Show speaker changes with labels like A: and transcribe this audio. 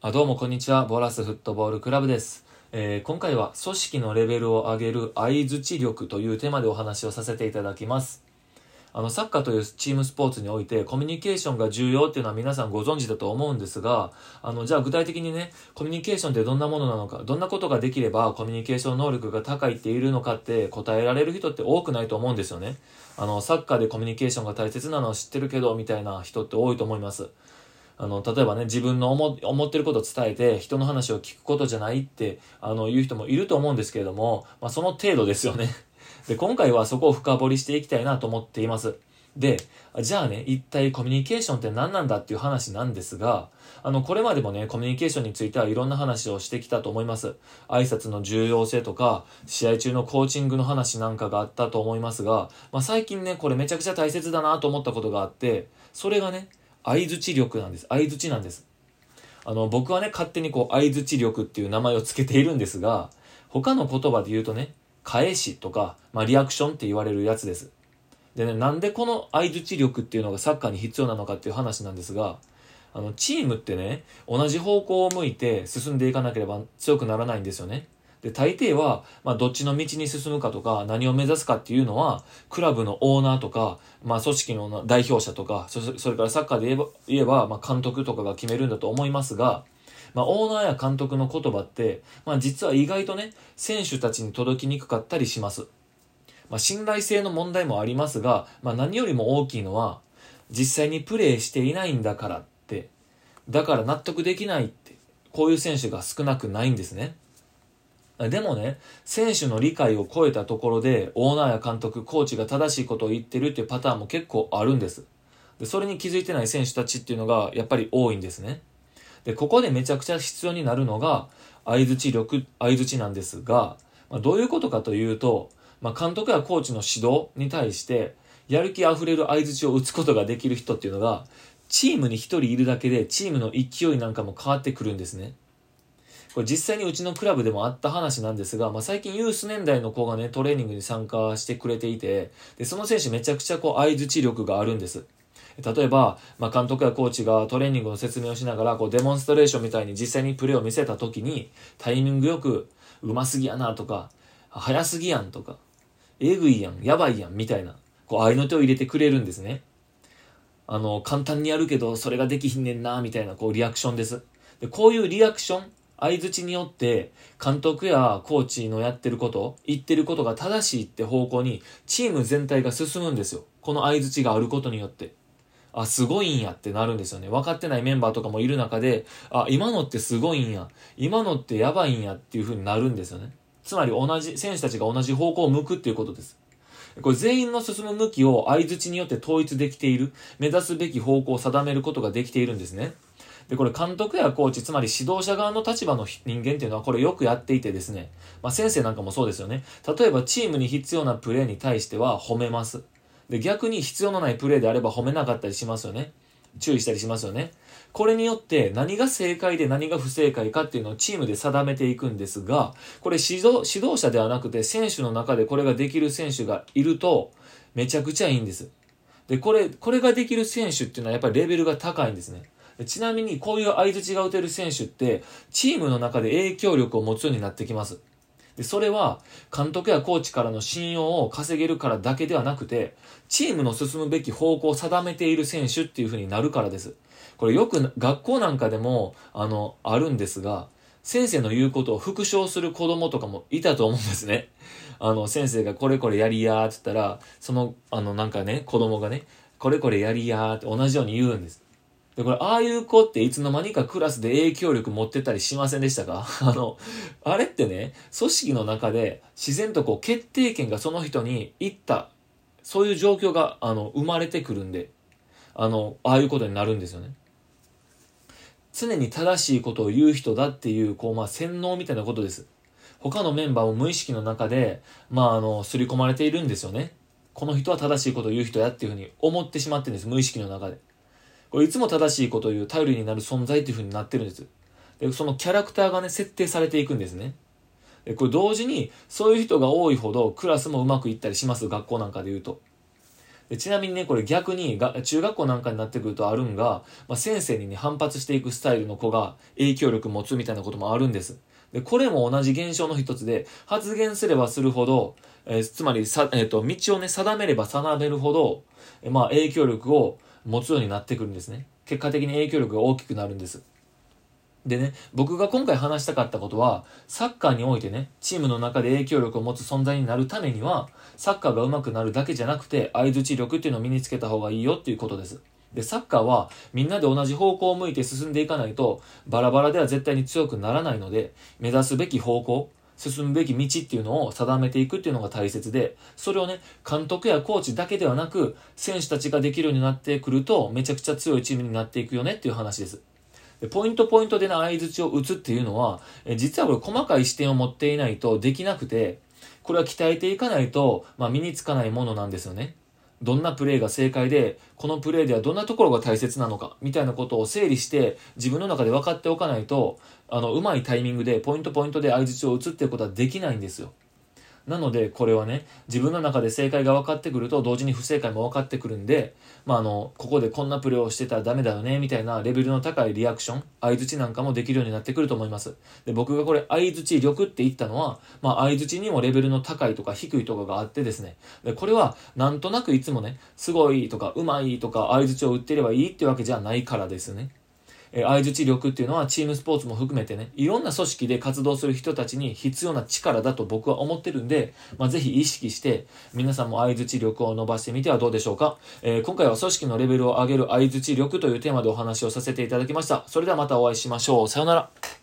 A: あどうもこんにちは。ボラスフットボールクラブです。えー今回は組織のレベルを上げる相槌力というテーマでお話をさせていただきます。あの、サッカーというチームスポーツにおいてコミュニケーションが重要っていうのは皆さんご存知だと思うんですが、あの、じゃあ具体的にね、コミュニケーションってどんなものなのか、どんなことができればコミュニケーション能力が高いっているのかって答えられる人って多くないと思うんですよね。あの、サッカーでコミュニケーションが大切なのは知ってるけど、みたいな人って多いと思います。あの、例えばね、自分の思思ってることを伝えて、人の話を聞くことじゃないって、あの、言う人もいると思うんですけれども、まあ、その程度ですよね。で、今回はそこを深掘りしていきたいなと思っています。で、じゃあね、一体コミュニケーションって何なんだっていう話なんですが、あの、これまでもね、コミュニケーションについてはいろんな話をしてきたと思います。挨拶の重要性とか、試合中のコーチングの話なんかがあったと思いますが、まあ、最近ね、これめちゃくちゃ大切だなと思ったことがあって、それがね、相槌力なんです。相槌なんです。あの、僕はね、勝手にこう、相槌力っていう名前を付けているんですが、他の言葉で言うとね、返しとか、まあ、リアクションって言われるやつです。でね、なんでこの相槌力っていうのがサッカーに必要なのかっていう話なんですが、あの、チームってね、同じ方向を向いて進んでいかなければ強くならないんですよね。で、大抵は、まあ、どっちの道に進むかとか、何を目指すかっていうのは、クラブのオーナーとか、まあ、組織の代表者とか、それからサッカーで言えば、言えばまあ、監督とかが決めるんだと思いますが、まあ、オーナーや監督の言葉って、まあ、実は意外とね、選手たちに届きにくかったりします。まあ、信頼性の問題もありますが、まあ、何よりも大きいのは、実際にプレーしていないんだからって、だから納得できないって、こういう選手が少なくないんですね。でもね、選手の理解を超えたところで、オーナーや監督、コーチが正しいことを言ってるっていうパターンも結構あるんです。で、それに気づいてない選手たちっていうのがやっぱり多いんですね。で、ここでめちゃくちゃ必要になるのが、相槌力、相槌なんですが、まあ、どういうことかというと、まあ、監督やコーチの指導に対して、やる気あふれる相槌を打つことができる人っていうのが、チームに一人いるだけで、チームの勢いなんかも変わってくるんですね。これ実際にうちのクラブでもあった話なんですが、まあ、最近ユース年代の子がね、トレーニングに参加してくれていて、で、その選手めちゃくちゃこう、相槌力があるんです。例えば、まあ、監督やコーチがトレーニングの説明をしながら、こう、デモンストレーションみたいに実際にプレーを見せた時に、タイミングよく、うますぎやなとか、早すぎやんとか、えぐいやん、やばいやん、みたいな、こう、合いの手を入れてくれるんですね。あの、簡単にやるけど、それができひんねんな、みたいな、こう、リアクションです。で、こういうリアクション、相槌によって、監督やコーチのやってること、言ってることが正しいって方向に、チーム全体が進むんですよ。この相槌があることによって。あ、すごいんやってなるんですよね。分かってないメンバーとかもいる中で、あ、今のってすごいんや。今のってやばいんやっていう風になるんですよね。つまり同じ、選手たちが同じ方向を向くっていうことです。これ全員の進む向きを相槌によって統一できている、目指すべき方向を定めることができているんですね。で、これ監督やコーチ、つまり指導者側の立場の人間っていうのはこれよくやっていてですね、まあ先生なんかもそうですよね。例えばチームに必要なプレーに対しては褒めます。で、逆に必要のないプレーであれば褒めなかったりしますよね。注意したりしますよね。これによって何が正解で何が不正解かっていうのをチームで定めていくんですが、これ指導、指導者ではなくて選手の中でこれができる選手がいるとめちゃくちゃいいんです。で、これ、これができる選手っていうのはやっぱりレベルが高いんですね。ちなみにこういう相槌が打てる選手ってチームの中で影響力を持つようになってきます。で、それは監督やコーチからの信用を稼げるからだけではなくて、チームの進むべき方向を定めている選手っていう風になるからです。これよく学校なんかでも、あの、あるんですが、先生の言うことを復唱する子供とかもいたと思うんですね。あの、先生がこれこれやりやーって言ったら、その、あの、なんかね、子供がね、これこれやりやーって同じように言うんです。で、これ、ああいう子っていつの間にかクラスで影響力持ってたりしませんでしたか？あの、あれってね、組織の中で自然とこう決定権がその人にいった、そういう状況が、あの、生まれてくるんで、あの、ああいうことになるんですよね。常に正しいことを言う人だっていう、こう、まあ、洗脳みたいなことです。他のメンバーも無意識の中で、まあ、あの、刷り込まれているんですよね。この人は正しいことを言う人やっていうふうに思ってしまってるんです、無意識の中で。これいつも正しいことを言う頼りになる存在っていう風になってるんです。で、そのキャラクターがね、設定されていくんですね。で、これ同時に、そういう人が多いほどクラスもうまくいったりします、学校なんかで言うと。でちなみにね、これ逆にが、中学校なんかになってくるとあるんが、まあ、先生にね、反発していくスタイルの子が影響力持つみたいなこともあるんです。で、これも同じ現象の一つで、発言すればするほど、えー、つまりさ、えっ、ー、と、道をね、定めれば定めるほど、えー、まあ、影響力を持つようになってくるんですね。結果的に影響力が大きくなるんです。でね、僕が今回話したかったことは、サッカーにおいてね、チームの中で影響力を持つ存在になるためには、サッカーが上手くなるだけじゃなくて、相槌力っていうのを身につけた方がいいよっていうことです。で、サッカーはみんなで同じ方向を向いて進んでいかないと、バラバラでは絶対に強くならないので、目指すべき方向、進むべき道っていうのを定めていくっていうのが大切で、それをね、監督やコーチだけではなく、選手たちができるようになってくると、めちゃくちゃ強いチームになっていくよねっていう話です。でポイントポイントでの相づちを打つっていうのは、え実はこれ細かい視点を持っていないとできなくて、これは鍛えていかないと、まあ、身につかないものなんですよね。どんなプレーが正解で、このプレーではどんなところが大切なのか、みたいなことを整理して、自分の中で分かっておかないと、あの、うまいタイミングで、ポイントポイントで相づちを打つっていうことはできないんですよ。なので、これはね、自分の中で正解が分かってくると、同時に不正解も分かってくるんで、まあ、あの、ここでこんなプレーをしてたらダメだよね、みたいなレベルの高いリアクション、相づちなんかもできるようになってくると思います。で、僕がこれ、相づち力って言ったのは、まあ、相づちにもレベルの高いとか低いとかがあってですね、で、これは、なんとなくいつもね、すごいとか、うまいとか、相づちを打ってればいいってわけじゃないからですね。え相槌力っていうのはチームスポーツも含めてね、いろんな組織で活動する人たちに必要な力だと僕は思ってるんで、まあ、ぜひ意識して、皆さんも相槌力を伸ばしてみてはどうでしょうか。えー、今回は組織のレベルを上げる相槌力というテーマでお話をさせていただきました。それではまたお会いしましょう。さよなら。